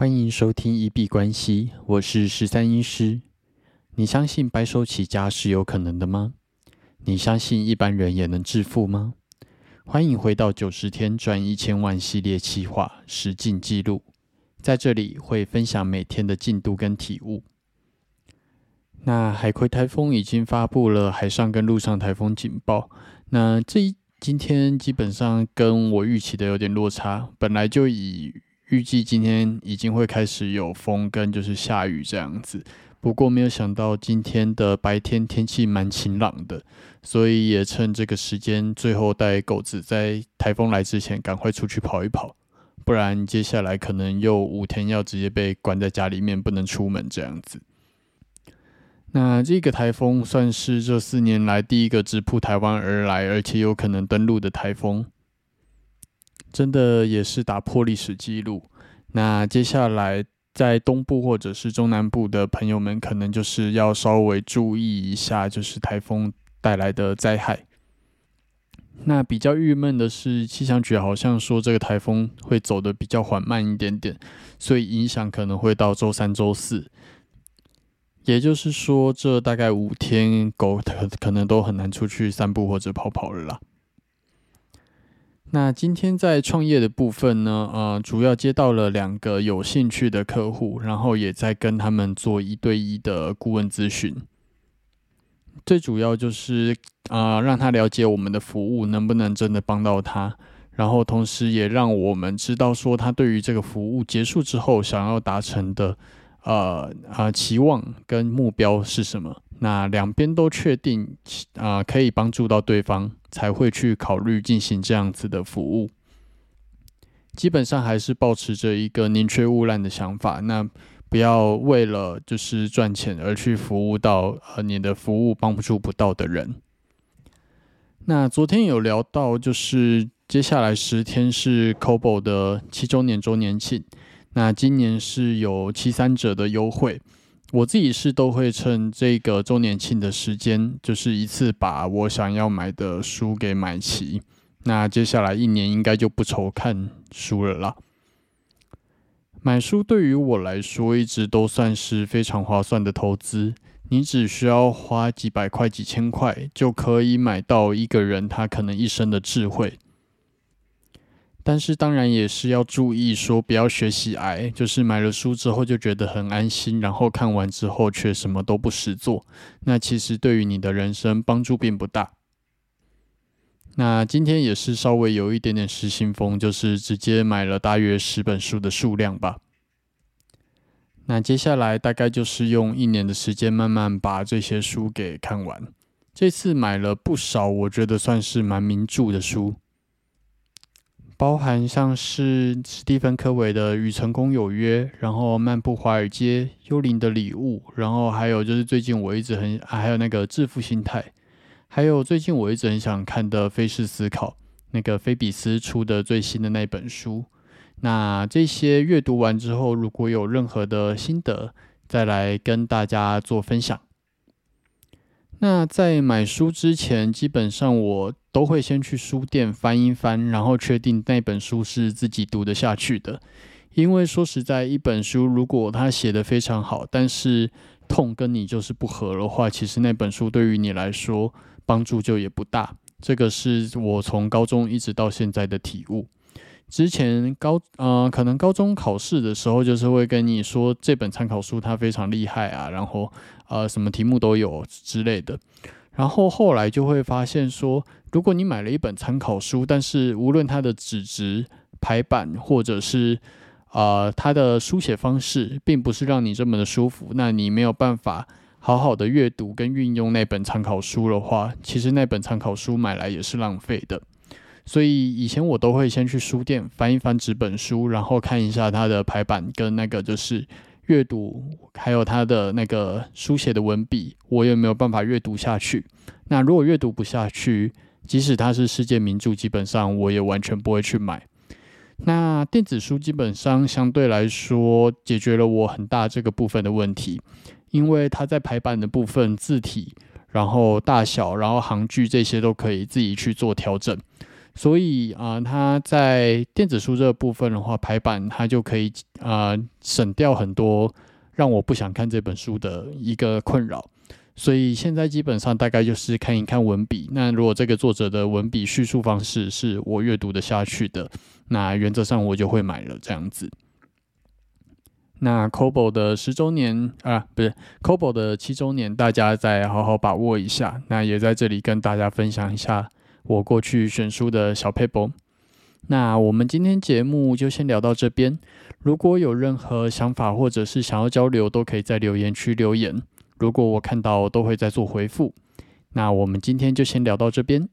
欢迎收听一币关系，我是十三医师。你相信白手起家是有可能的吗？你相信一般人也能致富吗？欢迎回到九十天赚一千万系列企划实进记录，在这里会分享每天的进度跟体悟。那海葵台风已经发布了海上跟陆上台风警报，那这一今天基本上跟我预期的有点落差，本来就以预计今天已经会开始有风跟就是下雨这样子，不过没有想到今天的白天天气蛮晴朗的，所以也趁这个时间，最后带狗子在台风来之前赶快出去跑一跑，不然接下来可能又五天要直接被关在家里面不能出门这样子。那这个台风算是这四年来第一个直扑台湾而来，而且有可能登陆的台风。真的也是打破历史记录。那接下来在东部或者是中南部的朋友们，可能就是要稍微注意一下，就是台风带来的灾害。那比较郁闷的是，气象局好像说这个台风会走的比较缓慢一点点，所以影响可能会到周三、周四。也就是说，这大概五天，狗可可能都很难出去散步或者跑跑了啦。那今天在创业的部分呢，呃，主要接到了两个有兴趣的客户，然后也在跟他们做一对一的顾问咨询。最主要就是啊，让他了解我们的服务能不能真的帮到他，然后同时也让我们知道说他对于这个服务结束之后想要达成的呃啊期望跟目标是什么。那两边都确定啊，可以帮助到对方。才会去考虑进行这样子的服务，基本上还是保持着一个宁缺毋滥的想法。那不要为了就是赚钱而去服务到呃你的服务帮助不到的人。那昨天有聊到，就是接下来十天是 Cobo 的七周年周年庆，那今年是有七三折的优惠。我自己是都会趁这个周年庆的时间，就是一次把我想要买的书给买齐。那接下来一年应该就不愁看书了啦。买书对于我来说一直都算是非常划算的投资。你只需要花几百块、几千块，就可以买到一个人他可能一生的智慧。但是当然也是要注意，说不要学习癌，就是买了书之后就觉得很安心，然后看完之后却什么都不实做，那其实对于你的人生帮助并不大。那今天也是稍微有一点点失心疯，就是直接买了大约十本书的数量吧。那接下来大概就是用一年的时间慢慢把这些书给看完。这次买了不少，我觉得算是蛮名著的书。包含像是史蒂芬·科维的《与成功有约》，然后《漫步华尔街》、《幽灵的礼物》，然后还有就是最近我一直很还有那个《致富心态》，还有最近我一直很想看的《菲氏思考》，那个菲比斯出的最新的那本书。那这些阅读完之后，如果有任何的心得，再来跟大家做分享。那在买书之前，基本上我都会先去书店翻一翻，然后确定那本书是自己读得下去的。因为说实在，一本书如果它写的非常好，但是痛跟你就是不合的话，其实那本书对于你来说帮助就也不大。这个是我从高中一直到现在的体悟。之前高呃，可能高中考试的时候，就是会跟你说这本参考书它非常厉害啊，然后呃什么题目都有之类的。然后后来就会发现说，如果你买了一本参考书，但是无论它的纸质、排版，或者是呃它的书写方式，并不是让你这么的舒服，那你没有办法好好的阅读跟运用那本参考书的话，其实那本参考书买来也是浪费的。所以以前我都会先去书店翻一翻纸本书，然后看一下它的排版跟那个就是阅读，还有他的那个书写的文笔，我也没有办法阅读下去？那如果阅读不下去，即使它是世界名著，基本上我也完全不会去买。那电子书基本上相对来说解决了我很大这个部分的问题，因为它在排版的部分字体，然后大小，然后行距这些都可以自己去做调整。所以啊，它在电子书这部分的话，排版它就可以啊省掉很多让我不想看这本书的一个困扰。所以现在基本上大概就是看一看文笔。那如果这个作者的文笔叙述方式是我阅读的下去的，那原则上我就会买了这样子。那 Kobo 的十周年啊，不是 Kobo 的七周年，大家再好好把握一下。那也在这里跟大家分享一下我过去选书的小 paper。那我们今天节目就先聊到这边。如果有任何想法或者是想要交流，都可以在留言区留言。如果我看到，都会再做回复。那我们今天就先聊到这边。